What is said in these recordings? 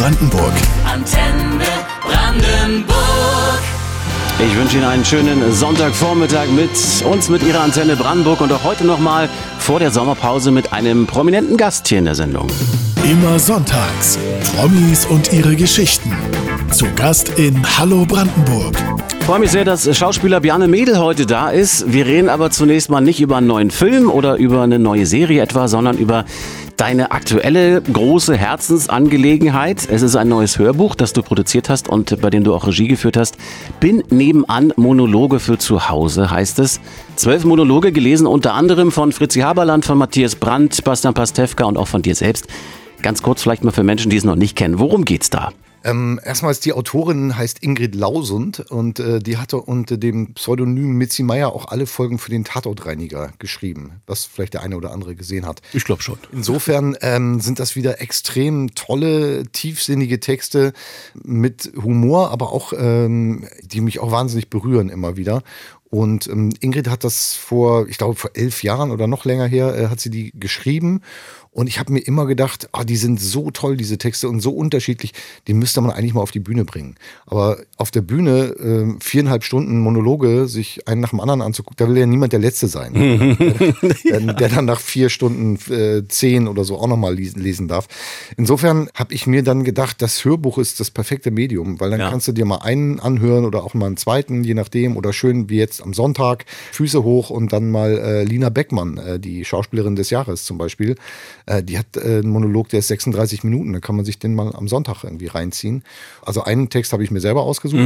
Brandenburg. Antenne Brandenburg. Ich wünsche Ihnen einen schönen Sonntagvormittag mit uns, mit Ihrer Antenne Brandenburg und auch heute nochmal vor der Sommerpause mit einem prominenten Gast hier in der Sendung. Immer sonntags. Promis und ihre Geschichten. Zu Gast in Hallo Brandenburg. Ich freue mich sehr, dass Schauspieler Bjarne Mädel heute da ist. Wir reden aber zunächst mal nicht über einen neuen Film oder über eine neue Serie etwa, sondern über deine aktuelle große Herzensangelegenheit. Es ist ein neues Hörbuch, das du produziert hast und bei dem du auch Regie geführt hast. Bin nebenan Monologe für zu Hause heißt es. Zwölf Monologe gelesen unter anderem von Fritzi Haberland, von Matthias Brandt, Bastian Pastewka und auch von dir selbst. Ganz kurz vielleicht mal für Menschen, die es noch nicht kennen. Worum geht's da? Ähm, erstmal ist die Autorin heißt Ingrid Lausund und äh, die hatte unter dem Pseudonym Mitzi Meyer auch alle Folgen für den Tatortreiniger geschrieben, was vielleicht der eine oder andere gesehen hat. Ich glaube schon. Insofern ähm, sind das wieder extrem tolle, tiefsinnige Texte mit Humor, aber auch, ähm, die mich auch wahnsinnig berühren immer wieder. Und ähm, Ingrid hat das vor, ich glaube, vor elf Jahren oder noch länger her, äh, hat sie die geschrieben. Und ich habe mir immer gedacht, ah, die sind so toll, diese Texte, und so unterschiedlich, die müsste man eigentlich mal auf die Bühne bringen. Aber auf der Bühne äh, viereinhalb Stunden Monologe, sich einen nach dem anderen anzugucken, da will ja niemand der Letzte sein. der, der, dann nach vier Stunden äh, zehn oder so auch nochmal lesen, lesen darf. Insofern habe ich mir dann gedacht, das Hörbuch ist das perfekte Medium, weil dann Ja. kannst du dir mal einen anhören oder auch mal einen zweiten, je nachdem, oder schön wie jetzt am Sonntag, Füße hoch und dann mal äh, Lina Beckmann, äh, die Schauspielerin des Jahres zum Beispiel, äh, die hat äh, einen Monolog, der ist 36 Minuten, da kann man sich den mal am Sonntag irgendwie reinziehen. Also einen Text habe ich mir selber ausgesucht,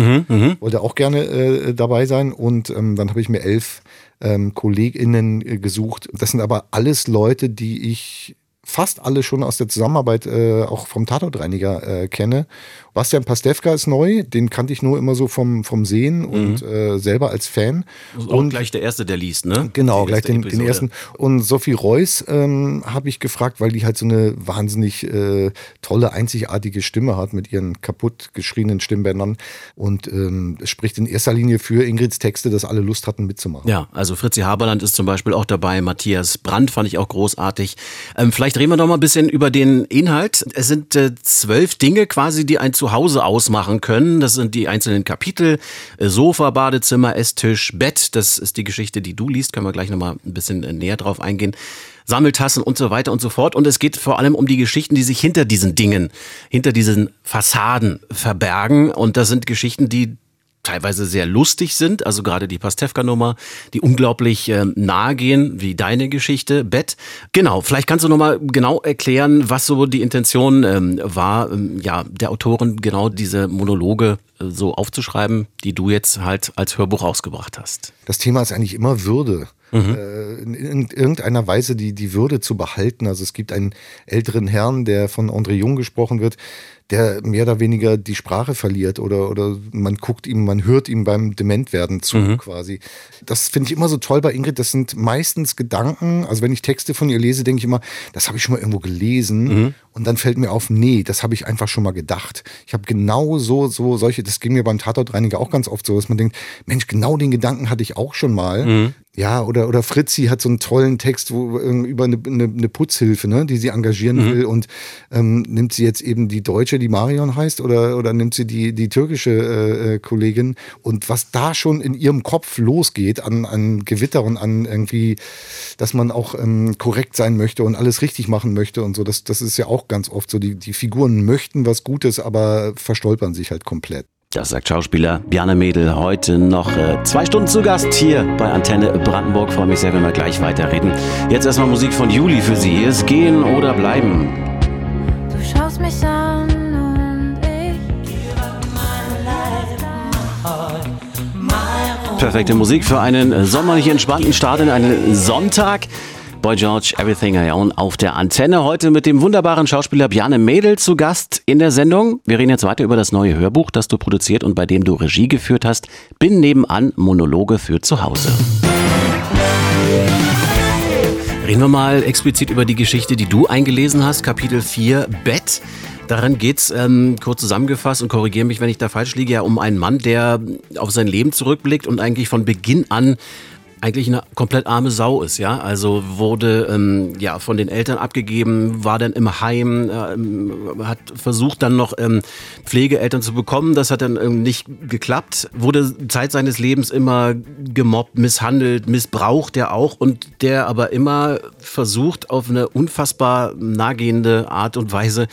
wollte auch gerne äh, dabei sein und ähm, dann habe ich mir elf ähm, KollegInnen äh, gesucht. Das sind aber alles Leute, die ich fast alle schon aus der Zusammenarbeit äh, auch vom Tatortreiniger äh, kenne. Bastian Pastewka ist neu, den kannte ich nur immer so vom, vom Sehen und äh, selber als Fan. Und gleich der Erste, der liest, ne? Genau, gleich erste den, den ersten. Und Sophie Reuss ähm, habe ich gefragt, weil die halt so eine wahnsinnig äh, tolle, einzigartige Stimme hat mit ihren kaputt geschriebenen Stimmbändern und ähm, spricht in erster Linie für Ingrids Texte, dass alle Lust hatten mitzumachen. Ja, also Fritzi Haberland ist zum Beispiel auch dabei, Matthias Brandt fand ich auch großartig. Ähm, vielleicht reden wir doch mal ein bisschen über den Inhalt. Es sind äh, zwölf Dinge quasi, die ein Zuhause ausmachen können. Das sind die einzelnen Kapitel. Äh, Sofa, Badezimmer, Esstisch, Bett. Das ist die Geschichte, die du liest. Können wir gleich nochmal ein bisschen äh, näher drauf eingehen. Sammeltassen und so weiter und so fort. Und es geht vor allem um die Geschichten, die sich hinter diesen Dingen, hinter diesen Fassaden verbergen. Und das sind Geschichten, die teilweise sehr lustig sind, also gerade die Pastewka-Nummer, die unglaublich ähm, nahe gehen, wie deine Geschichte, Bett. Genau, vielleicht kannst du nochmal genau erklären, was so die Intention ähm, war, ähm, ja, der Autorin genau diese Monologe äh, so aufzuschreiben, die du jetzt halt als Hörbuch rausgebracht hast. Das Thema ist eigentlich immer Würde. Äh, in, in irgendeiner Weise die, die Würde zu behalten. Also es gibt einen älteren Herrn, der von André Jung gesprochen wird, der mehr oder weniger die Sprache verliert oder, oder man guckt ihm, man hört ihm beim Dementwerden zu quasi. Das finde ich immer so toll bei Ingrid. Das sind meistens Gedanken. Also wenn ich Texte von ihr lese, denke ich immer, das habe ich schon mal irgendwo gelesen. Und dann fällt mir auf, nee, das habe ich einfach schon mal gedacht. Ich habe genau so, so solche, das ging mir beim Tatortreiniger auch ganz oft so, dass man denkt, Mensch, genau den Gedanken hatte ich auch schon mal. Ja, oder, oder Fritzi hat so einen tollen Text wo, ähm, über eine, eine, eine Putzhilfe, ne, die sie engagieren will und ähm, nimmt sie jetzt eben die Deutsche, die Marion heißt, oder, oder nimmt sie die, die türkische äh, äh, Kollegin und was da schon in ihrem Kopf losgeht an, an Gewitter und an irgendwie, dass man auch ähm, korrekt sein möchte und alles richtig machen möchte und so, das, das ist ja auch ganz oft so, die, die Figuren möchten was Gutes, aber verstolpern sich halt komplett. Das sagt Schauspieler Bjarne Mädel heute noch äh, zwei Stunden zu Gast hier bei Antenne Brandenburg. Freue mich sehr, wenn wir gleich weiterreden. Jetzt erstmal Musik von Juli für Sie. Ist Gehen oder Bleiben. Du schaust mich an Perfekte Musik für einen sommerlich entspannten Start in einen Sonntag. Boy George, Everything I Own auf der Antenne. Heute mit dem wunderbaren Schauspieler Bjarne Mädel zu Gast in der Sendung. Wir reden jetzt weiter über das neue Hörbuch, das du produziert und bei dem du Regie geführt hast. Bin nebenan Monologe für zu Hause. Reden wir mal explizit über die Geschichte, die du eingelesen hast, Kapitel 4, Bett. Darin geht's ähm, kurz zusammengefasst und korrigiere mich, wenn ich da falsch liege, ja um einen Mann, der auf sein Leben zurückblickt und eigentlich von Beginn an eigentlich eine komplett arme Sau ist, ja. Also wurde ähm, ja von den Eltern abgegeben, war dann im Heim, äh, hat versucht dann noch ähm, Pflegeeltern zu bekommen. Das hat dann ähm, nicht geklappt. Wurde Zeit seines Lebens immer gemobbt, misshandelt, missbraucht er auch und der aber immer versucht auf eine unfassbar nahegehende Art und Weise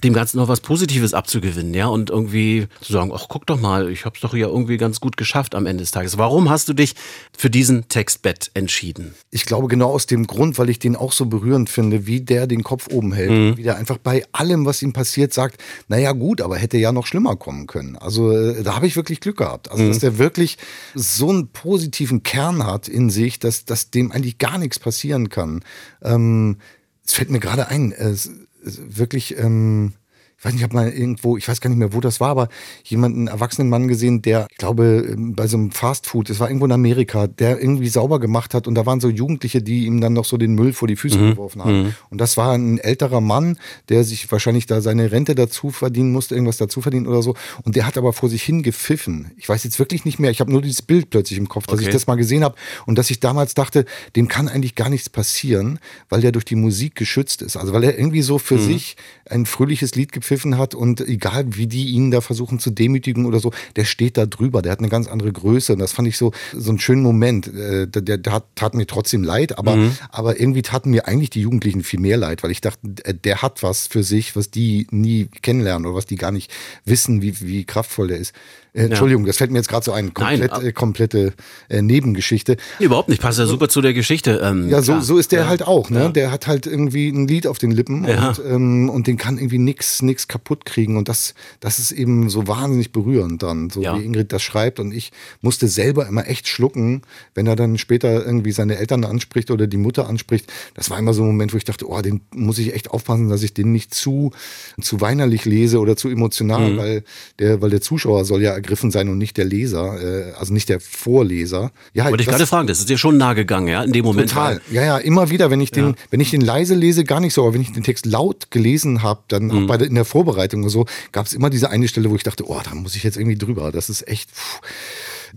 dem Ganzen noch was Positives abzugewinnen, ja, und irgendwie zu sagen, ach, guck doch mal, ich hab's doch ja irgendwie ganz gut geschafft am Ende des Tages. Warum hast du dich für diesen Textbett entschieden? Ich glaube genau aus dem Grund, weil ich den auch so berührend finde, wie der den Kopf oben hält, mhm. wie der einfach bei allem, was ihm passiert, sagt, naja gut, aber hätte ja noch schlimmer kommen können. Also äh, da habe ich wirklich Glück gehabt. Also mhm. dass der wirklich so einen positiven Kern hat in sich, dass, dass dem eigentlich gar nichts passieren kann. Ähm, es fällt mir gerade ein, äh, wirklich, ähm, ich weiß nicht, ich habe mal irgendwo, ich weiß gar nicht mehr, wo das war, aber jemanden, einen erwachsenen Mann gesehen, der, ich glaube, ähm, bei so einem Fastfood, das war irgendwo in Amerika, der irgendwie sauber gemacht hat und da waren so Jugendliche, die ihm dann noch so den Müll vor die Füße mhm. geworfen haben. Mhm. Und das war ein älterer Mann, der sich wahrscheinlich da seine Rente dazu verdienen musste, irgendwas dazu verdienen oder so. Und der hat aber vor sich hin gepfiffen. Ich weiß jetzt wirklich nicht mehr, ich habe nur dieses Bild plötzlich im Kopf, dass okay. ich das mal gesehen habe und dass ich damals dachte, dem kann eigentlich gar nichts passieren, weil der durch die Musik geschützt ist. Also weil er irgendwie so für mhm. sich ein fröhliches Lied gepfiffen gepfiffen hat und egal wie die ihn da versuchen zu demütigen oder so, der steht da drüber, der hat eine ganz andere Größe und das fand ich so, so einen schönen Moment. Äh, der, der hat, tat mir trotzdem leid, aber, mhm. aber irgendwie taten mir eigentlich die Jugendlichen viel mehr leid, weil ich dachte, äh, der hat was für sich, was die nie kennenlernen oder was die gar nicht wissen, wie, wie kraftvoll der ist. Äh, Entschuldigung, ja. das fällt mir jetzt gerade so ein. Komplett, Nein, äh, komplette äh, Nebengeschichte. Überhaupt nicht, passt ja super zu der Geschichte. Ähm, ja, so, so ist der ja. halt auch. Ne? Ja. Der hat halt irgendwie ein Lied auf den Lippen und, ähm, und den kann irgendwie nix, nix kaputt kriegen. Und das, das ist eben so wahnsinnig berührend dann, so wie Ingrid das schreibt. Und ich musste selber immer echt schlucken, wenn er dann später irgendwie seine Eltern anspricht oder die Mutter anspricht. Das war immer so ein Moment, wo ich dachte, oh, den muss ich echt aufpassen, dass ich den nicht zu, zu weinerlich lese oder zu emotional, mhm. weil, der, weil der Zuschauer soll ja ergriffen sein und nicht der Leser, äh, also nicht der Vorleser. Ja, Wollte ich gerade fragen, das ist dir schon nahe gegangen, ja, in dem Moment. Total. Ja, ja, immer wieder, wenn ich den, ja. wenn ich den leise lese, gar nicht so, aber wenn ich den Text laut gelesen habe, dann mhm. auch bei in der Vorbereitung und so, gab es immer diese eine Stelle, wo ich dachte, oh, da muss ich jetzt irgendwie drüber. Das ist echt. Pff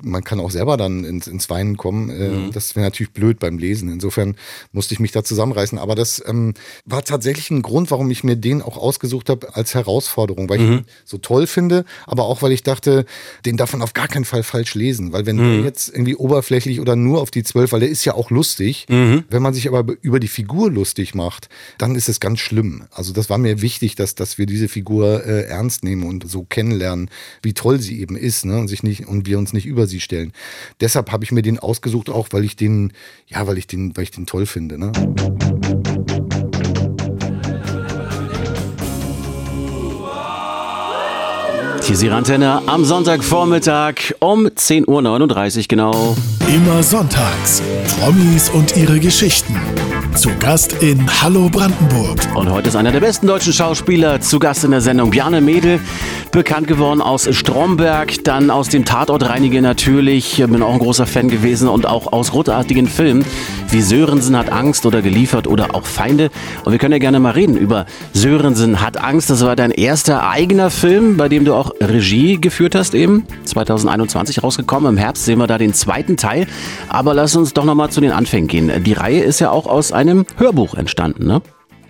man kann auch selber dann ins, ins Weinen kommen. Äh, mhm. Das wäre natürlich blöd beim Lesen. Insofern musste ich mich da zusammenreißen. Aber das ähm, war tatsächlich ein Grund, warum ich mir den auch ausgesucht habe als Herausforderung, weil mhm. ich ihn so toll finde, aber auch weil ich dachte, den darf man auf gar keinen Fall falsch lesen. Weil wenn mhm. der jetzt irgendwie oberflächlich oder nur auf die zwölf, weil der ist ja auch lustig, mhm. wenn man sich aber über die Figur lustig macht, dann ist es ganz schlimm. Also das war mir wichtig, dass, dass wir diese Figur äh, ernst nehmen und so kennenlernen, wie toll sie eben ist, ne? Und sich nicht, und wir uns nicht über über sie stellen. Deshalb habe ich mir den ausgesucht, auch weil ich den, ja, weil ich den, weil ich den toll finde. Ne? Hier ist Ihre Antenne am Sonntagvormittag um 10.39 Uhr genau. Immer sonntags. Promis und ihre Geschichten. Zu Gast in Hallo Brandenburg. Und heute ist einer der besten deutschen Schauspieler zu Gast in der Sendung. Bjarne Mädel, bekannt geworden aus Stromberg, dann aus dem Tatortreiniger natürlich. Bin auch ein großer Fan gewesen und auch aus großartigen Filmen wie Sörensen hat Angst oder geliefert oder auch Feinde. Und wir können ja gerne mal reden über Sörensen hat Angst. Das war dein erster eigener Film, bei dem du auch Regie geführt hast eben. 2021 rausgekommen. Im Herbst sehen wir da den zweiten Teil. Aber lass uns doch nochmal zu den Anfängen gehen. Die Reihe ist ja auch aus einem Hörbuch entstanden, ne?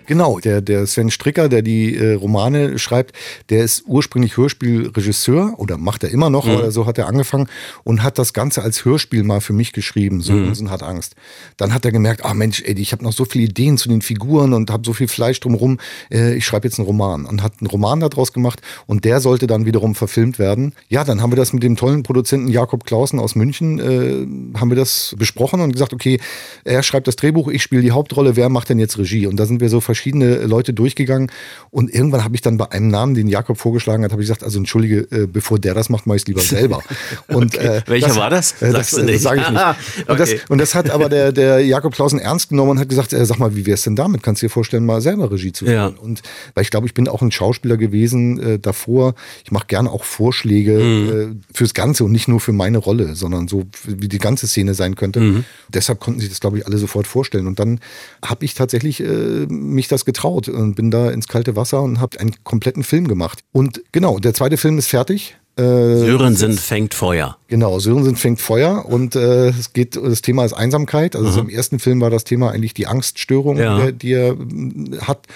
Genau, der, der Sven Stricker, der die äh, Romane schreibt, der ist ursprünglich Hörspielregisseur oder macht er immer noch, mhm. oder so hat er angefangen und hat das Ganze als Hörspiel mal für mich geschrieben. Sörensen mhm. hat Angst. Dann hat er gemerkt, ah Mensch, ey, ich habe noch so viele Ideen zu den Figuren und habe so viel Fleisch drumherum. Äh, ich schreibe jetzt einen Roman und hat einen Roman daraus gemacht und der sollte dann wiederum verfilmt werden. Ja, dann haben wir das mit dem tollen Produzenten Jakob Clausen aus München, äh, haben wir das besprochen und gesagt, okay, er schreibt das Drehbuch, ich spiele die Hauptrolle, wer macht denn jetzt Regie? Und da sind wir so verschiedene Leute durchgegegang und irgendwann habe ich dann bei einem Namen, den Jakob vorgeschlagen hat, habe ich gesagt, also entschuldige, äh, bevor der das macht, mache ich es lieber selber. Und, okay. äh, Welcher das, war das? Äh, das äh, sage ich nicht. Ah, okay. und, das, und das hat aber der, der Jakob Klausen ernst genommen und hat gesagt, äh, sag mal, wie wär's denn damit? Kannst du dir vorstellen, mal selber Regie zu führen? Ja. Und weil ich glaube, ich bin auch ein Schauspieler gewesen äh, davor. Ich mache gerne auch Vorschläge mhm. äh, fürs Ganze und nicht nur für meine Rolle, sondern so wie die ganze Szene sein könnte. Mhm. Deshalb konnten sich das, glaube ich, alle sofort vorstellen. Und dann habe ich tatsächlich äh, mich das getraut und bin da ins kalte Wasser und habe einen kompletten Film gemacht. Und genau, der zweite Film ist fertig. Äh, Sörensen fängt Feuer. Genau, Sörensen fängt Feuer und äh, es geht, das Thema ist Einsamkeit. Also im ersten Film war das Thema eigentlich die Angststörung, Ja. die, er- die er mm, hat.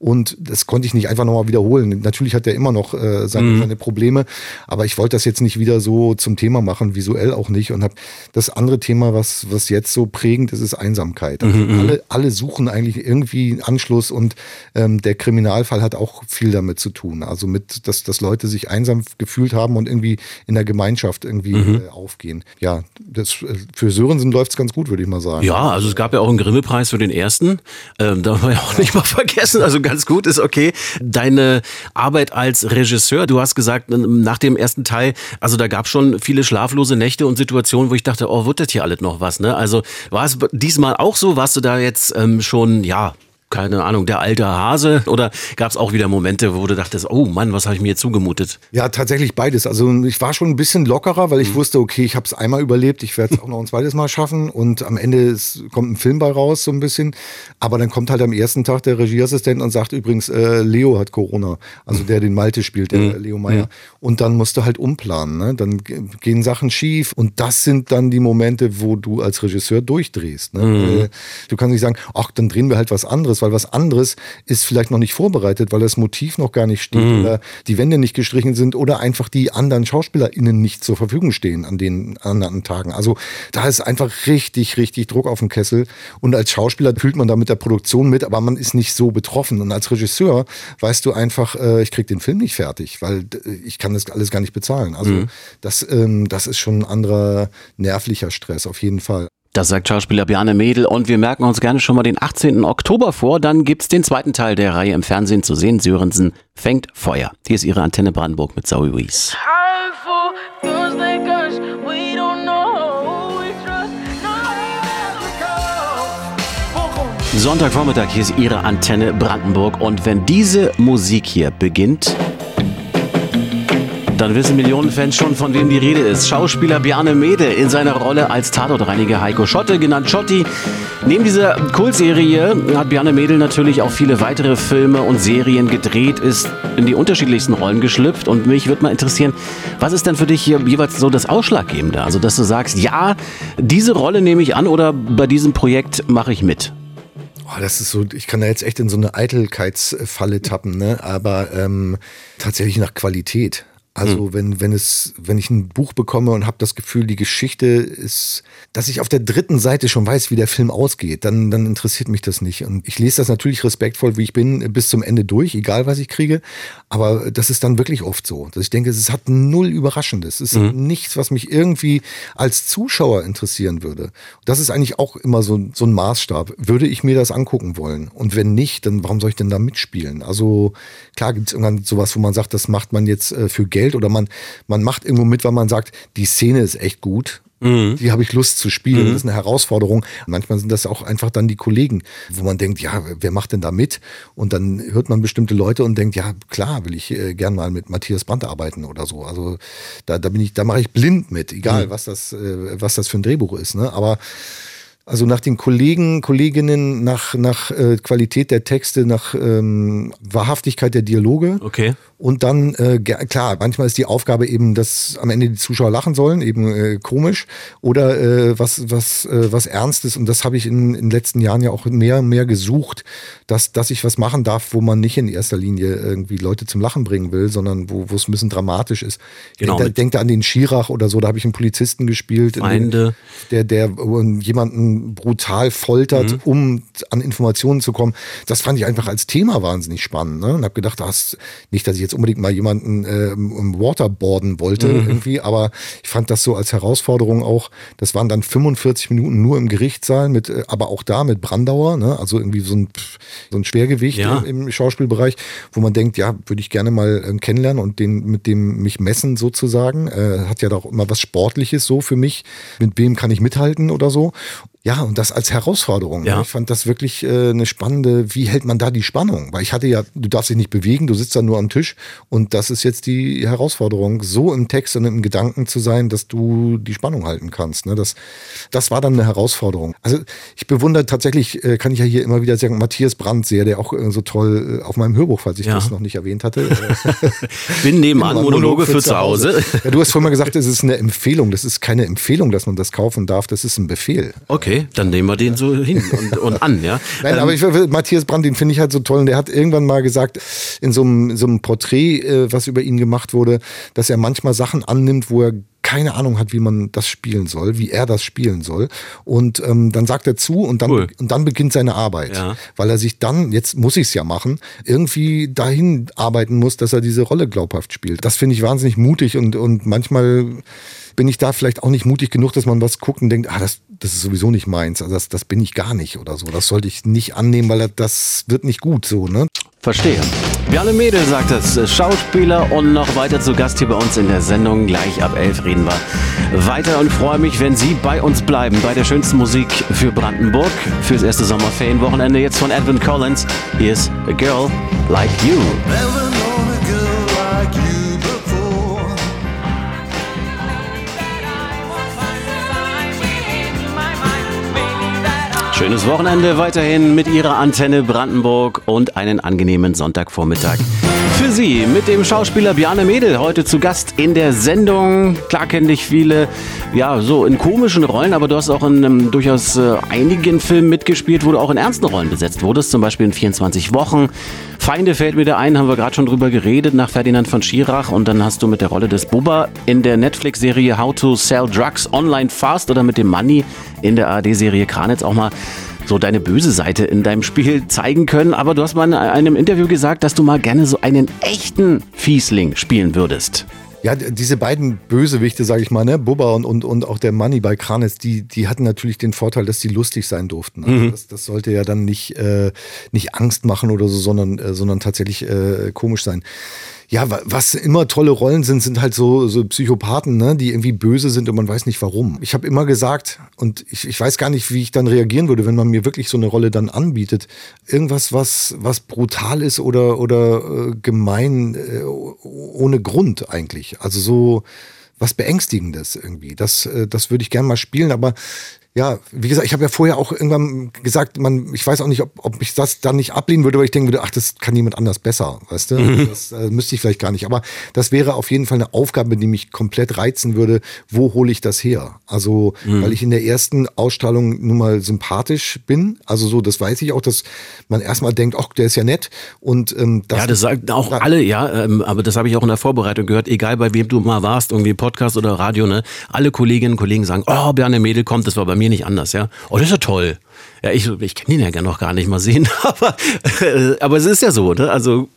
Und das konnte ich nicht einfach nochmal wiederholen. Natürlich hat er immer noch äh, seine, seine Probleme, aber ich wollte das jetzt nicht wieder so zum Thema machen, visuell auch nicht. Und habe das andere Thema, was, was jetzt so prägend ist, ist Einsamkeit. Also alle, alle suchen eigentlich irgendwie Anschluss und ähm, der Kriminalfall hat auch viel damit zu tun. Also mit, dass, dass Leute sich einsam gefühlt haben und irgendwie in der Gemeinschaft irgendwie äh, aufgehen. Ja, das, äh, für Sörensen läuft es ganz gut, würde ich mal sagen. Ja, also es gab ja auch einen Grimme-Preis für den ersten. Ähm, da war ja auch nicht mal vergessen. Also ganz gut ist okay. Deine Arbeit als Regisseur, du hast gesagt, nach dem ersten Teil, also da gab schon viele schlaflose Nächte und Situationen, wo ich dachte, oh, wird das hier alles noch was, ne? Also war es diesmal auch so? Warst du da jetzt ähm, schon, ja, keine Ahnung, der alte Hase? Oder gab es auch wieder Momente, wo du dachtest, oh Mann, was habe ich mir jetzt zugemutet? Ja, tatsächlich beides. Also ich war schon ein bisschen lockerer, weil ich wusste, okay, ich habe es einmal überlebt, ich werde es auch noch ein zweites Mal schaffen und am Ende ist, kommt ein Film bei raus so ein bisschen. Aber dann kommt halt am ersten Tag der Regieassistent und sagt übrigens, äh, Leo hat Corona, also der den Malte spielt, der Leo Meyer. Und dann musst du halt umplanen, ne? dann ge- gehen Sachen schief und das sind dann die Momente, wo du als Regisseur durchdrehst. Ne? Äh, Du kannst nicht sagen, ach, dann drehen wir halt was anderes, weil was anderes ist vielleicht noch nicht vorbereitet, weil das Motiv noch gar nicht steht oder die Wände nicht gestrichen sind oder einfach die anderen SchauspielerInnen nicht zur Verfügung stehen an den anderen Tagen. Also da ist einfach richtig, richtig Druck auf dem Kessel und als Schauspieler fühlt man da mit der Produktion mit, aber man ist nicht so betroffen und als Regisseur weißt du einfach, äh, ich krieg den Film nicht fertig, weil ich kann das alles gar nicht bezahlen. Also das, ähm, das ist schon ein anderer nervlicher Stress auf jeden Fall. Das sagt Schauspieler Bjarne Mädel und wir merken uns gerne schon mal den 18. Oktober vor. Dann gibt's den zweiten Teil der Reihe im Fernsehen zu sehen. Sörensen fängt Feuer. Hier ist ihre Antenne Brandenburg mit Zoe Wees. Powerful, feels like us. We don't know who we trust. No, Sonntagvormittag, hier ist ihre Antenne Brandenburg und wenn diese Musik hier beginnt, dann wissen Millionen Fans schon, von wem die Rede ist. Schauspieler Bjarne Mädel in seiner Rolle als Tatortreiniger Heiko Schotte, genannt Schotti. Neben dieser Kultserie hat Bjarne Mädel natürlich auch viele weitere Filme und Serien gedreht, ist in die unterschiedlichsten Rollen geschlüpft und mich würde mal interessieren, was ist denn für dich jeweils so das Ausschlaggebende? Also, dass du sagst, ja, diese Rolle nehme ich an oder bei diesem Projekt mache ich mit. Oh, das ist so, ich kann da jetzt echt in so eine Eitelkeitsfalle tappen, ne? Aber ähm, tatsächlich nach Qualität. Also wenn, wenn es, wenn ich ein Buch bekomme und habe das Gefühl, die Geschichte ist, dass ich auf der dritten Seite schon weiß, wie der Film ausgeht, dann, dann interessiert mich das nicht. Und ich lese das natürlich respektvoll, wie ich bin, bis zum Ende durch, egal was ich kriege. Aber das ist dann wirklich oft so, dass ich denke, es hat null Überraschendes. Es ist nichts, was mich irgendwie als Zuschauer interessieren würde. Das ist eigentlich auch immer so, so ein Maßstab. Würde ich mir das angucken wollen? Und wenn nicht, dann warum soll ich denn da mitspielen? Also klar gibt es irgendwann sowas, wo man sagt, das macht man jetzt äh, für Geld oder man, man macht irgendwo mit, weil man sagt, die Szene ist echt gut. Die habe ich Lust zu spielen. Das ist eine Herausforderung. Manchmal sind das auch einfach dann die Kollegen, wo man denkt, ja, wer macht denn da mit? Und dann hört man bestimmte Leute und denkt, ja, klar, will ich äh, gern mal mit Matthias Brandt arbeiten oder so. Also da, da bin ich, da mache ich blind mit, egal was das, äh, was das für ein Drehbuch ist. Ne? Aber also nach den Kollegen, Kolleginnen, nach, nach äh, Qualität der Texte, nach ähm, Wahrhaftigkeit der Dialoge. Okay. Und dann, äh, klar, manchmal ist die Aufgabe eben, dass am Ende die Zuschauer lachen sollen, eben äh, komisch oder äh, was, was, äh, was Ernstes. Und das habe ich in, in den letzten Jahren ja auch mehr und mehr gesucht, dass, dass ich was machen darf, wo man nicht in erster Linie irgendwie Leute zum Lachen bringen will, sondern wo wo es ein bisschen dramatisch ist. Ich Genau, denk, da, denk da an den Schirach oder so, da habe ich einen Polizisten gespielt. in den- Feinde. der, der äh, brutal foltert, Mhm. um an Informationen zu kommen. Das fand ich einfach als Thema wahnsinnig spannend. Ne? Und habe gedacht, das nicht, dass ich jetzt unbedingt mal jemanden äh, im Waterboarden wollte Mhm. irgendwie, aber ich fand das so als Herausforderung auch. Das waren dann 45 Minuten nur im Gerichtssaal, mit, äh, aber auch da mit Brandauer, ne? also irgendwie so ein, so ein Schwergewicht Ja. im, im Schauspielbereich, wo man denkt, ja, würde ich gerne mal äh, kennenlernen und den mit dem mich messen sozusagen. Äh, hat ja doch immer was Sportliches so für mich. Mit wem kann ich mithalten oder so? Ja, und das als Herausforderung. Ja. Ich fand das wirklich äh, eine spannende, wie hält man da die Spannung? Weil ich hatte ja, du darfst dich nicht bewegen, du sitzt da nur am Tisch und das ist jetzt die Herausforderung, so im Text und im Gedanken zu sein, dass du die Spannung halten kannst. Ne? Das, das war dann eine Herausforderung. Also ich bewundere tatsächlich, äh, kann ich ja hier immer wieder sagen, Matthias Brandt sehr, der auch äh, so toll äh, auf meinem Hörbuch, falls ich Ja. das noch nicht erwähnt hatte. Äh, Bin nebenan, Monologe für zu Hause. Ja, du hast vorhin mal gesagt, es ist eine Empfehlung. Das ist keine Empfehlung, dass man das kaufen darf. Das ist ein Befehl. Okay, dann nehmen wir den so hin und, und an, ja. Nein, Ähm, aber ich, Matthias Brandt, den finde ich halt so toll. Und der hat irgendwann mal gesagt, in so einem, so einem Porträt, äh, was über ihn gemacht wurde, dass er manchmal Sachen annimmt, wo er keine Ahnung hat, wie man das spielen soll, wie er das spielen soll. Und ähm, dann sagt er zu und dann, Cool. und dann beginnt seine Arbeit. Ja. Weil er sich dann, jetzt muss ich es ja machen, irgendwie dahin arbeiten muss, dass er diese Rolle glaubhaft spielt. Das finde ich wahnsinnig mutig und, und manchmal bin ich da vielleicht auch nicht mutig genug, dass man was guckt und denkt, ah, das, das ist sowieso nicht meins, also das, das bin ich gar nicht oder so. Das sollte ich nicht annehmen, weil das wird nicht gut so, ne? Verstehe. Bjarne Mädel sagt es, äh, Schauspieler und noch weiter zu Gast hier bei uns in der Sendung. Gleich ab 11 reden wir weiter und freue mich, wenn Sie bei uns bleiben, bei der schönsten Musik für Brandenburg, fürs erste Sommerferienwochenende jetzt von Edwin Collins. Hier ist A Girl Like You. Schönes Wochenende weiterhin mit Ihrer Antenne Brandenburg und einen angenehmen Sonntagvormittag. Für Sie mit dem Schauspieler Bjarne Mädel heute zu Gast in der Sendung. Klar kennen dich viele, ja, so in komischen Rollen, aber du hast auch in ähm, durchaus äh, einigen Filmen mitgespielt, wo du auch in ernsten Rollen besetzt wurdest, zum Beispiel in 24 Wochen. Feinde fällt mir da ein, haben wir gerade schon drüber geredet, nach Ferdinand von Schirach. Und dann hast du mit der Rolle des Bubba in der Netflix-Serie How to Sell Drugs Online Fast oder mit dem Money in der ARD-Serie Kranitz auch mal so deine böse Seite in deinem Spiel zeigen können. Aber du hast mal in einem Interview gesagt, dass du mal gerne so einen echten Fiesling spielen würdest. Ja, diese beiden Bösewichte, sage ich mal, ne, Bubba und, und, und auch der Money bei Kranes, die, die hatten natürlich den Vorteil, dass die lustig sein durften. Also das, das sollte ja dann nicht, äh, nicht Angst machen oder so, sondern, äh, sondern tatsächlich äh, komisch sein. Ja, wa- was immer tolle Rollen sind, sind halt so, so Psychopathen, ne, die irgendwie böse sind und man weiß nicht warum. Ich habe immer gesagt, und ich, ich weiß gar nicht, wie ich dann reagieren würde, wenn man mir wirklich so eine Rolle dann anbietet. Irgendwas, was, was brutal ist oder, oder äh, gemein, äh, ohne Grund eigentlich. Also so was Beängstigendes irgendwie. Das, äh, das würde ich gerne mal spielen, aber ja, wie gesagt, ich habe ja vorher auch irgendwann gesagt, man, ich weiß auch nicht, ob, ob ich das dann nicht ablehnen würde, weil ich denken würde, ach, das kann jemand anders besser, weißt du? Das äh, müsste ich vielleicht gar nicht. Aber das wäre auf jeden Fall eine Aufgabe, die mich komplett reizen würde. Wo hole ich das her? Also, weil ich in der ersten Ausstrahlung nun mal sympathisch bin. Also so, das weiß ich auch, dass man erstmal denkt, ach, der ist ja nett. Und ähm, das, Ja, das sagen auch alle, ja, ähm, aber das habe ich auch in der Vorbereitung gehört, egal bei wem du mal warst, irgendwie Podcast oder Radio, ne? Alle Kolleginnen und Kollegen sagen, oh, Bjarne Mädel kommt, das war bei mir nicht anders, ja. Oh, das ist ja toll. Ja, ich, ich kenne ihn ja noch gar nicht mal sehen, aber, äh, aber es ist ja so, ne? Also,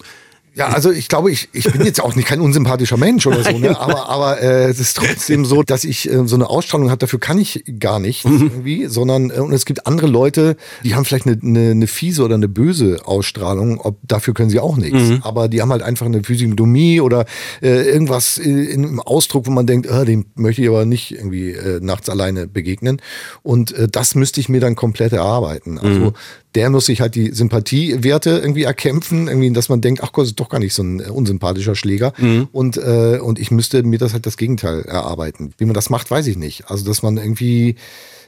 Ja, also ich glaube, ich, ich bin jetzt auch nicht kein unsympathischer Mensch oder so, ne? aber, aber äh, es ist trotzdem so, dass ich äh, so eine Ausstrahlung habe, dafür kann ich gar nicht irgendwie, sondern äh, und es gibt andere Leute, die haben vielleicht eine, eine, eine fiese oder eine böse Ausstrahlung, ob dafür können sie auch nichts. Aber die haben halt einfach eine Physiognomie oder äh, irgendwas in, im Ausdruck, wo man denkt, äh, dem möchte ich aber nicht irgendwie äh, nachts alleine begegnen. Und äh, das müsste ich mir dann komplett erarbeiten. Also der muss sich halt die Sympathiewerte irgendwie erkämpfen, irgendwie, dass man denkt, ach Gott, doch gar nicht so ein äh, unsympathischer Schläger. Und, äh, und ich müsste mir das halt das Gegenteil erarbeiten. Wie man das macht, weiß ich nicht. Also, dass man irgendwie,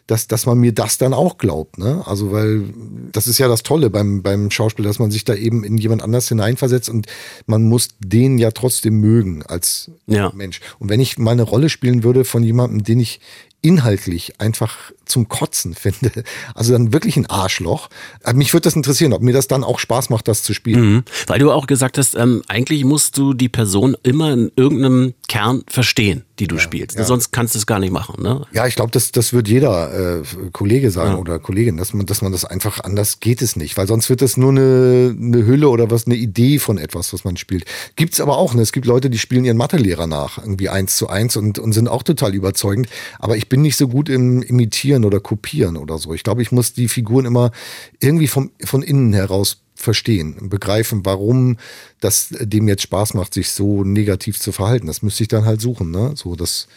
dass, dass man mir das dann auch glaubt, ne? Also, weil das ist ja das Tolle beim, beim Schauspiel, dass man sich da eben in jemand anders hineinversetzt und man muss den ja trotzdem mögen als Ja. Mensch. Und wenn ich mal eine Rolle spielen würde von jemandem, den ich inhaltlich einfach zum Kotzen finde, also dann wirklich ein Arschloch. Aber Mich würde das interessieren, ob mir das dann auch Spaß macht, das zu spielen. Mhm. Weil du auch gesagt hast, ähm, eigentlich musst du die Person immer in irgendeinem Kern verstehen, die du spielst. Sonst kannst du es gar nicht machen. Ne? Ja, ich glaube, das, das wird jeder äh, Kollege sagen oder Kollegin, dass man, dass man das einfach anders geht es nicht, weil sonst wird das nur eine, eine Hülle oder was, eine Idee von etwas, was man spielt. Gibt's aber auch, ne? Es gibt Leute, die spielen ihren Mathelehrer nach, irgendwie eins zu eins und, und sind auch total überzeugend. Aber ich bin nicht so gut im Imitieren oder Kopieren oder so. Ich glaube, ich muss die Figuren immer irgendwie vom, von innen heraus verstehen, begreifen, warum das dem jetzt Spaß macht, sich so negativ zu verhalten. Das müsste ich dann halt suchen, ne? So, das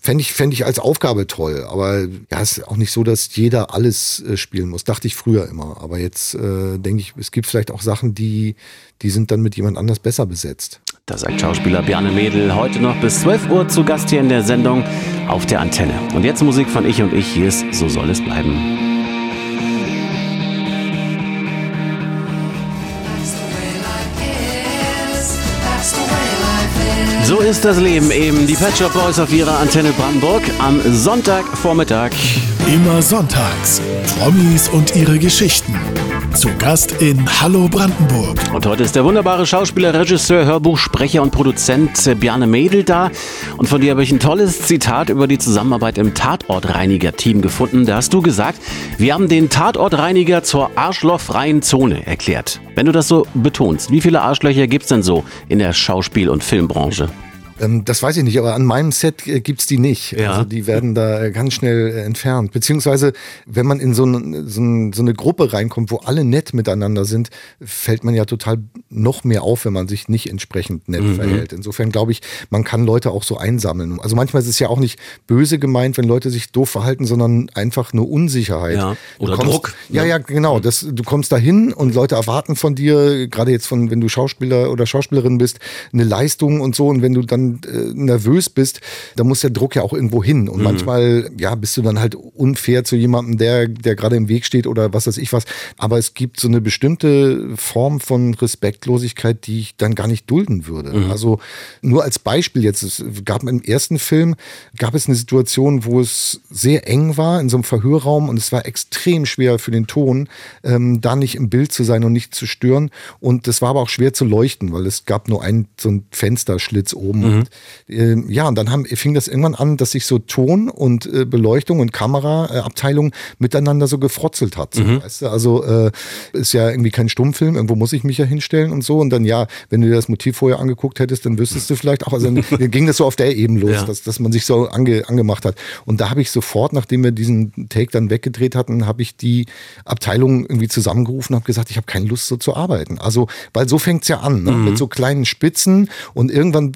Fände ich, fänd ich als Aufgabe toll. Aber ja, es ist auch nicht so, dass jeder alles äh, spielen muss. Dachte ich früher immer. Aber jetzt äh, denke ich, es gibt vielleicht auch Sachen, die, die sind dann mit jemand anders besser besetzt. Das sagt Schauspieler Bjarne Mädel heute noch bis 12 Uhr zu Gast hier in der Sendung auf der Antenne. Und jetzt Musik von Ich und Ich. Hier ist So soll es bleiben. So ist das Leben eben. Die Pet Shop Boys auf ihrer Antenne Brandenburg am Sonntagvormittag. Immer sonntags. Promis und ihre Geschichten. Zu Gast in Hallo Brandenburg. Und heute ist der wunderbare Schauspieler, Regisseur, Hörbuchsprecher und Produzent äh, Bjarne Mädel da. Und von dir habe ich ein tolles Zitat über die Zusammenarbeit im Tatortreiniger-Team gefunden. Da hast du gesagt, wir haben den Tatortreiniger zur arschlochfreien Zone erklärt. Wenn du das so betonst, wie viele Arschlöcher gibt es denn so in der Schauspiel- und Filmbranche? Ähm, das weiß ich nicht, aber an meinem Set äh, gibt's die nicht. Ja. Also die werden da äh, ganz schnell äh, entfernt. Beziehungsweise, wenn man in so, ein, so, ein, so eine Gruppe reinkommt, wo alle nett miteinander sind, fällt man ja total noch mehr auf, wenn man sich nicht entsprechend nett verhält. Insofern glaube ich, man kann Leute auch so einsammeln. Also manchmal ist es ja auch nicht böse gemeint, wenn Leute sich doof verhalten, sondern einfach nur Unsicherheit. Ja, oder kommst, Druck. Ja, ja, genau. Das, du kommst dahin und Leute erwarten von dir, gerade jetzt von, wenn du Schauspieler oder Schauspielerin bist, eine Leistung und so. Und wenn du dann äh, nervös bist, dann muss der Druck ja auch irgendwo hin. Und manchmal, ja, bist du dann halt unfair zu jemandem, der, der gerade im Weg steht oder was weiß ich was. Aber es gibt so eine bestimmte Form von Respektlosigkeit, die ich dann gar nicht dulden würde. Also nur als Beispiel jetzt, es gab im ersten Film, gab es eine Situation, wo es sehr eng war in so einem Verhörraum und es war extrem schwer für den Ton, ähm, da nicht im Bild zu sein und nicht zu stören. Und es war aber auch schwer zu leuchten, weil es gab nur ein, so ein Fensterschlitz oben. Und, ähm, ja, und dann haben, fing das irgendwann an, dass sich so Ton und äh, Beleuchtung und Kameraabteilung miteinander so gefrotzelt hat. So, weißt du? Also äh, ist ja irgendwie kein Stummfilm, irgendwo muss ich mich ja hinstellen und so. Und dann ja, wenn du dir das Motiv vorher angeguckt hättest, dann wüsstest du vielleicht auch, also dann ging das so auf der Ebene los, Ja. dass, dass man sich so ange, angemacht hat. Und da habe ich sofort, nachdem wir diesen Take dann weggedreht hatten, habe ich die Abteilung irgendwie zusammengerufen und habe gesagt, ich habe keine Lust so zu arbeiten. Also, weil so fängt's ja an, ne? mit so kleinen Spitzen und irgendwann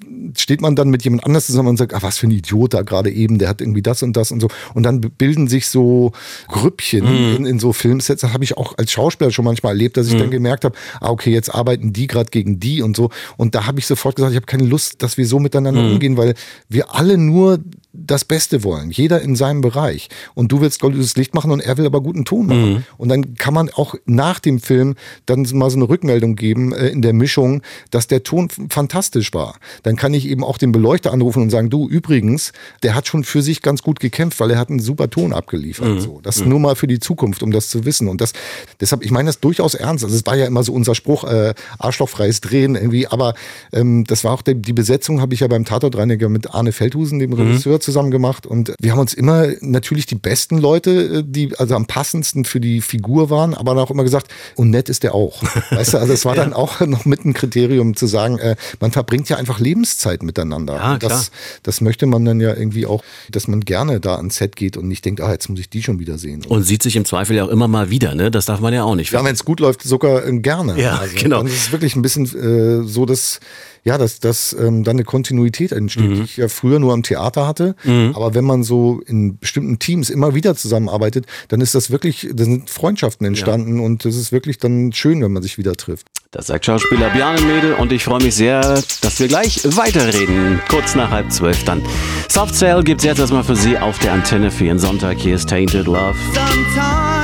steht man dann mit jemand anders zusammen und sagt, ah, was für ein Idiot da gerade eben, der hat irgendwie das und das und so. Und dann bilden sich so Grüppchen in, in so Filmsets. Das habe ich auch als Schauspieler schon manchmal erlebt, dass ich dann gemerkt habe, ah, okay, jetzt arbeiten die gerade gegen die und so. Und da habe ich sofort gesagt, ich habe keine Lust, dass wir so miteinander umgehen, weil wir alle nur das Beste wollen. Jeder in seinem Bereich. Und du willst goldenes Licht machen und er will aber guten Ton machen. Und dann kann man auch nach dem Film dann mal so eine Rückmeldung geben äh, in der Mischung, dass der Ton fantastisch war. Dann kann ich eben auch den Beleuchter anrufen und sagen, du, übrigens, der hat schon für sich ganz gut gekämpft, weil er hat einen super Ton abgeliefert. So, das nur mal für die Zukunft, um das zu wissen. Und das, deshalb, ich meine das durchaus ernst. Also es war ja immer so unser Spruch, äh, arschlochfreies Drehen irgendwie, aber ähm, das war auch der, die Besetzung, habe ich ja beim Tatortreiniger mit Arne Feldhusen, dem Regisseur, zusammen gemacht. Und wir haben uns immer natürlich die besten Leute, äh, die also am passendsten für die Figur waren, aber dann auch immer gesagt, und nett ist der auch. Weißt du, also es war dann auch noch mit ein Kriterium zu sagen, äh, man verbringt ja einfach Lebenszeit miteinander. Ja, Und das, das möchte man dann ja irgendwie auch, dass man gerne da ans Set geht und nicht denkt, ah, jetzt muss ich die schon wieder sehen. Und sieht sich im Zweifel ja auch immer mal wieder, ne? Das darf man ja auch nicht. Ja, wenn es gut läuft, sogar äh, gerne. Ja, genau. Dann ist es wirklich ein bisschen äh, so, dass ja, dass, dass ähm, dann eine Kontinuität entsteht, Mhm. die ich ja früher nur am Theater hatte. Aber wenn man so in bestimmten Teams immer wieder zusammenarbeitet, dann ist das wirklich, da sind Freundschaften entstanden und das ist wirklich dann schön, wenn man sich wieder trifft. Das sagt Schauspieler Bjarne Mädel und ich freue mich sehr, dass wir gleich weiterreden. Kurz nach halb zwölf dann. Soft Cell gibt's jetzt erstmal für Sie auf der Antenne für Ihren Sonntag. Hier ist Tainted Love. Sometimes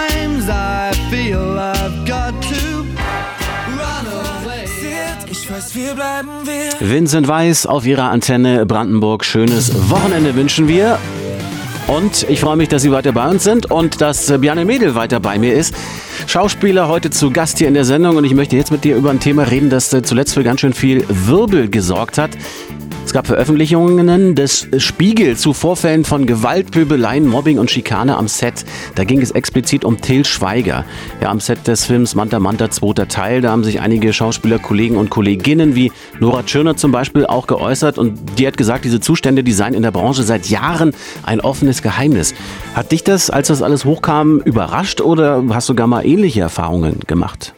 wir bleiben wir. Vincent Weiss auf Ihrer Antenne Brandenburg. Schönes Wochenende wünschen wir. Und ich freue mich, dass Sie weiter bei uns sind und dass äh, Bjarne Mädel weiter bei mir ist. Schauspieler heute zu Gast hier in der Sendung und ich möchte jetzt mit dir über ein Thema reden, das äh, zuletzt für ganz schön viel Wirbel gesorgt hat. Es gab Veröffentlichungen des Spiegel zu Vorfällen von Gewalt, Pöbeleien, Mobbing und Schikane am Set. Da ging es explizit um Till Schweiger. Ja, am Set des Films Manta Manta zweiter Teil, da haben sich einige Schauspieler, Kollegen und Kolleginnen wie Nora Tschirner zum Beispiel auch geäußert und die hat gesagt, diese Zustände, die seien in der Branche seit Jahren ein offenes Geheimnis. Hat dich das, als das alles hochkam, überrascht oder hast du gar mal ähnliche Erfahrungen gemacht?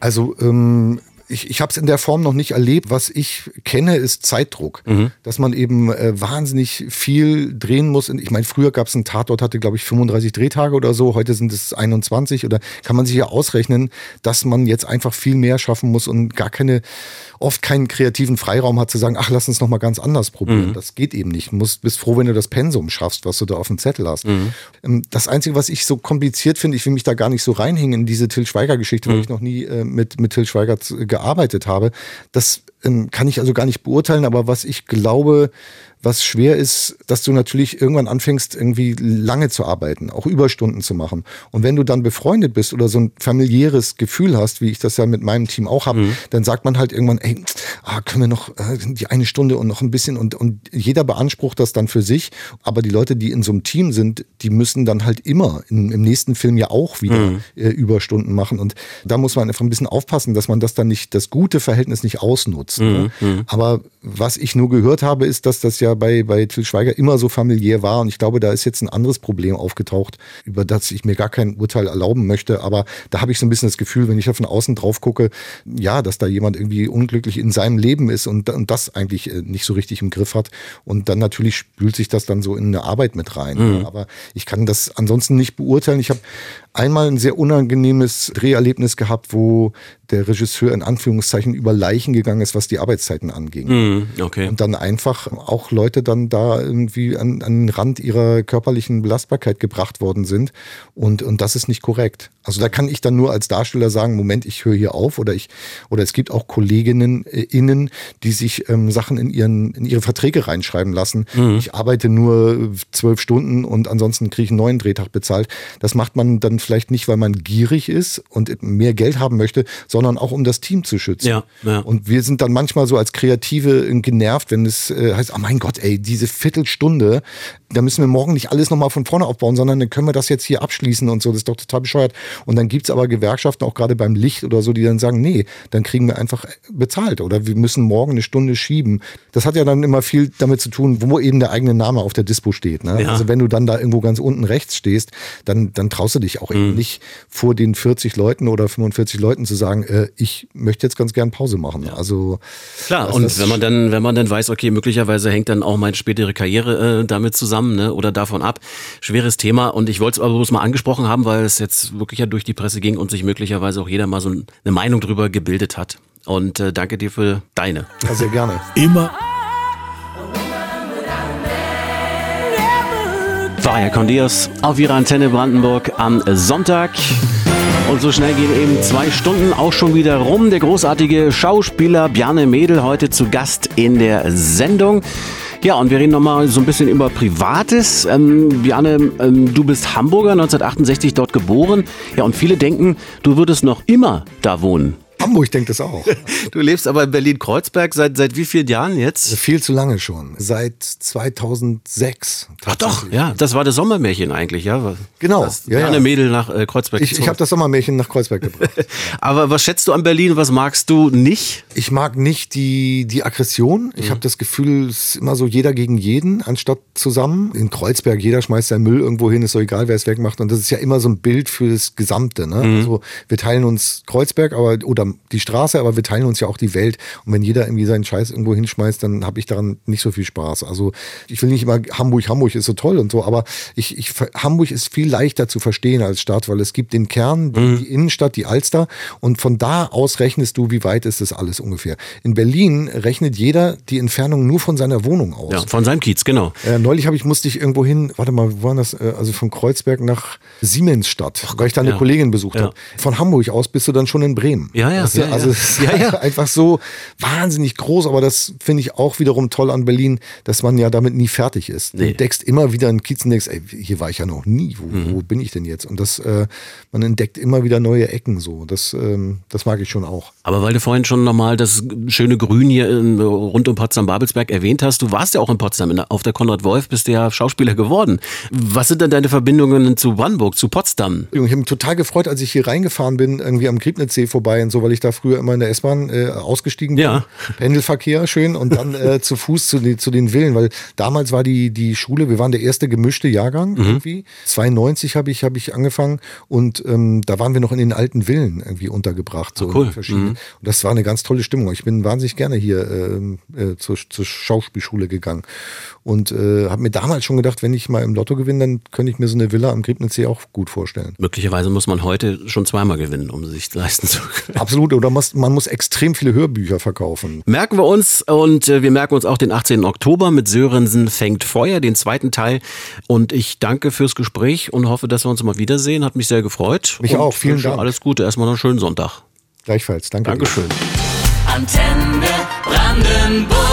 Also ähm, ich, ich habe es in der Form noch nicht erlebt. Was ich kenne, ist Zeitdruck. Dass man eben äh, wahnsinnig viel drehen muss. Ich meine, früher gab es einen Tatort, hatte, glaube ich, 35 Drehtage oder so. Heute sind es 21. Oder kann man sich ja ausrechnen, dass man jetzt einfach viel mehr schaffen muss und gar keine, oft keinen kreativen Freiraum hat zu sagen, ach, lass uns noch mal ganz anders probieren. Das geht eben nicht. Du musst, bist froh, wenn du das Pensum schaffst, was du da auf dem Zettel hast. Ähm, Das Einzige, was ich so kompliziert finde, ich will mich da gar nicht so reinhängen in diese Till Schweiger-Geschichte, weil ich noch nie äh, mit, mit Till Schweiger z- gearbeitet habe. Das ähm, kann ich also gar nicht beurteilen, aber was ich glaube, was schwer ist, dass du natürlich irgendwann anfängst, irgendwie lange zu arbeiten, auch Überstunden zu machen. Und wenn du dann befreundet bist oder so ein familiäres Gefühl hast, wie ich das ja mit meinem Team auch habe, dann sagt man halt irgendwann, ey, ah, können wir noch äh, die eine Stunde und noch ein bisschen und, und jeder beansprucht das dann für sich. Aber die Leute, die in so einem Team sind, die müssen dann halt immer in, im nächsten Film ja auch wieder äh, Überstunden machen. Und da muss man einfach ein bisschen aufpassen, dass man das dann nicht, das gute Verhältnis nicht ausnutzt. Ne? Aber was ich nur gehört habe, ist, dass das ja bei, bei Till Schweiger immer so familiär war. Und ich glaube, da ist jetzt ein anderes Problem aufgetaucht, über das ich mir gar kein Urteil erlauben möchte. Aber da habe ich so ein bisschen das Gefühl, wenn ich da von außen drauf gucke, ja, dass da jemand irgendwie unglücklich in seinem Leben ist und, und das eigentlich äh, nicht so richtig im Griff hat. Und dann natürlich spült sich das dann so in eine Arbeit mit rein. Mhm. Aber ich kann das ansonsten nicht beurteilen. Ich habe einmal ein sehr unangenehmes Dreherlebnis gehabt, wo der Regisseur in Anführungszeichen über Leichen gegangen ist, was die Arbeitszeiten anging. Mhm, okay. Und dann einfach auch Leute dann da irgendwie an, an den Rand ihrer körperlichen Belastbarkeit gebracht worden sind. Und, und das ist nicht korrekt. Also da kann ich dann nur als Darsteller sagen, Moment, ich höre hier auf. Oder ich, oder es gibt auch Kolleginnen äh, innen, die sich ähm, Sachen in ihren, in ihre Verträge reinschreiben lassen. Ich arbeite nur zwölf Stunden und ansonsten kriege ich einen neuen Drehtag bezahlt. Das macht man dann vielleicht nicht, weil man gierig ist und mehr Geld haben möchte, sondern auch um das Team zu schützen. Ja, ja. Und wir sind dann manchmal so als Kreative genervt, wenn es äh, heißt, oh mein Gott, ey, diese Viertelstunde, da müssen wir morgen nicht alles nochmal von vorne aufbauen, sondern dann können wir das jetzt hier abschließen und so. Das ist doch total bescheuert. Und dann gibt's aber Gewerkschaften, auch gerade beim Licht oder so, die dann sagen, nee, dann kriegen wir einfach bezahlt oder wir müssen morgen eine Stunde schieben. Das hat ja dann immer viel damit zu tun, wo eben der eigene Name auf der Dispo steht. Ne? Ja. Also wenn du dann da irgendwo ganz unten rechts stehst, dann, dann traust du dich auch eben nicht vor den 40 Leuten oder 45 Leuten zu sagen, äh, ich möchte jetzt ganz gern Pause machen. Also Klar, das und wenn man dann, wenn man dann weiß, okay, möglicherweise hängt dann auch meine spätere Karriere äh, damit zusammen, ne, oder davon ab. Schweres Thema. Und ich wollte es aber bloß mal angesprochen haben, weil es jetzt wirklich ja durch die Presse ging und sich möglicherweise auch jeder mal so eine Meinung drüber gebildet hat. Und äh, danke dir für deine. Ja, sehr gerne. Immer Varia Condios auf ihrer Antenne Brandenburg am Sonntag. Und so schnell gehen eben zwei Stunden auch schon wieder rum. Der großartige Schauspieler Bjarne Mädel heute zu Gast in der Sendung. Ja, und wir reden nochmal so ein bisschen über Privates. Ähm, Bjarne, ähm, du bist Hamburger, 1968 dort geboren. Ja, und viele denken, du würdest noch immer da wohnen. Hamburg denkt es auch. Du lebst aber in Berlin-Kreuzberg seit, seit wie vielen Jahren jetzt? Viel zu lange schon. Seit 2006. Ach doch, ja, das war das Sommermärchen eigentlich, ja. Genau, Das ja, ja. Mädel nach äh, Kreuzberg Ich, ich habe das Sommermärchen nach Kreuzberg gebracht. Aber was schätzt du an Berlin? Was magst du nicht? Ich mag nicht die, die Aggression. Ich habe das Gefühl, es ist immer so jeder gegen jeden, anstatt zusammen. In Kreuzberg, jeder schmeißt seinen Müll irgendwo hin, ist so egal, wer es wegmacht. Und das ist ja immer so ein Bild für das Gesamte. Ne? Also wir teilen uns Kreuzberg aber, oder die Straße, aber wir teilen uns ja auch die Welt. Und wenn jeder irgendwie seinen Scheiß irgendwo hinschmeißt, dann habe ich daran nicht so viel Spaß. Also ich will nicht immer Hamburg, Hamburg ist so toll und so, aber ich, ich, Hamburg ist viel leichter zu verstehen als Stadt, weil es gibt den Kern, die, die Innenstadt, die Alster und von da aus rechnest du, wie weit ist das alles ungefähr. In Berlin rechnet jeder die Entfernung nur von seiner Wohnung aus. Ja, von seinem Kiez, genau. Äh, neulich habe ich musste ich irgendwo hin, warte mal, wo war das? Äh, also von Kreuzberg nach Siemensstadt, weil ich da eine ja. Kollegin besucht Ja. habe. Von Hamburg aus bist du dann schon in Bremen. Ja, ja? Ja, ja. also es ist einfach so wahnsinnig groß, aber das finde ich auch wiederum toll an Berlin, dass man ja damit nie fertig ist. Du Nee. entdeckst immer wieder einen Kiez und denkst, ey, hier war ich ja noch nie. Wo, Mhm. wo bin ich denn jetzt? Und das, äh, man entdeckt immer wieder neue Ecken so. Das, ähm, das mag ich schon auch. Aber weil du vorhin schon nochmal das schöne Grün hier in, rund um Potsdam-Babelsberg erwähnt hast, du warst ja auch in Potsdam, der- auf der Konrad-Wolf, bist du ja Schauspieler geworden. Was sind denn deine Verbindungen zu Brandenburg, zu Potsdam? Ich habe mich total gefreut, als ich hier reingefahren bin, irgendwie am Griebnitzsee vorbei und so, weil weil ich da früher immer in der S-Bahn äh, ausgestiegen bin. Ja. Pendelverkehr schön und dann äh, zu Fuß zu, den- zu den Villen, weil damals war die, die Schule, wir waren der erste gemischte Jahrgang irgendwie. 92 habe ich, hab ich angefangen und ähm, da waren wir noch in den alten Villen irgendwie untergebracht. So cool. verschiedene. Und das war eine ganz tolle Stimmung. Ich bin wahnsinnig gerne hier ähm, äh, zur, zur Schauspielschule gegangen und äh, habe mir damals schon gedacht, wenn ich mal im Lotto gewinne, dann könnte ich mir so eine Villa am Griebnitzsee auch gut vorstellen. Möglicherweise muss man heute schon zweimal gewinnen, um sich leisten zu können. Absolut. Oder muss, man muss extrem viele Hörbücher verkaufen. Merken wir uns und äh, wir merken uns auch den 18. Oktober mit Sörensen fängt Feuer, den zweiten Teil. Und ich danke fürs Gespräch und hoffe, dass wir uns mal wiedersehen. Hat mich sehr gefreut. Mich und auch. Vielen Dank. Alles Gute. Erstmal noch einen schönen Sonntag. Gleichfalls. Danke. dir. Dankeschön. Antenne Brandenburg.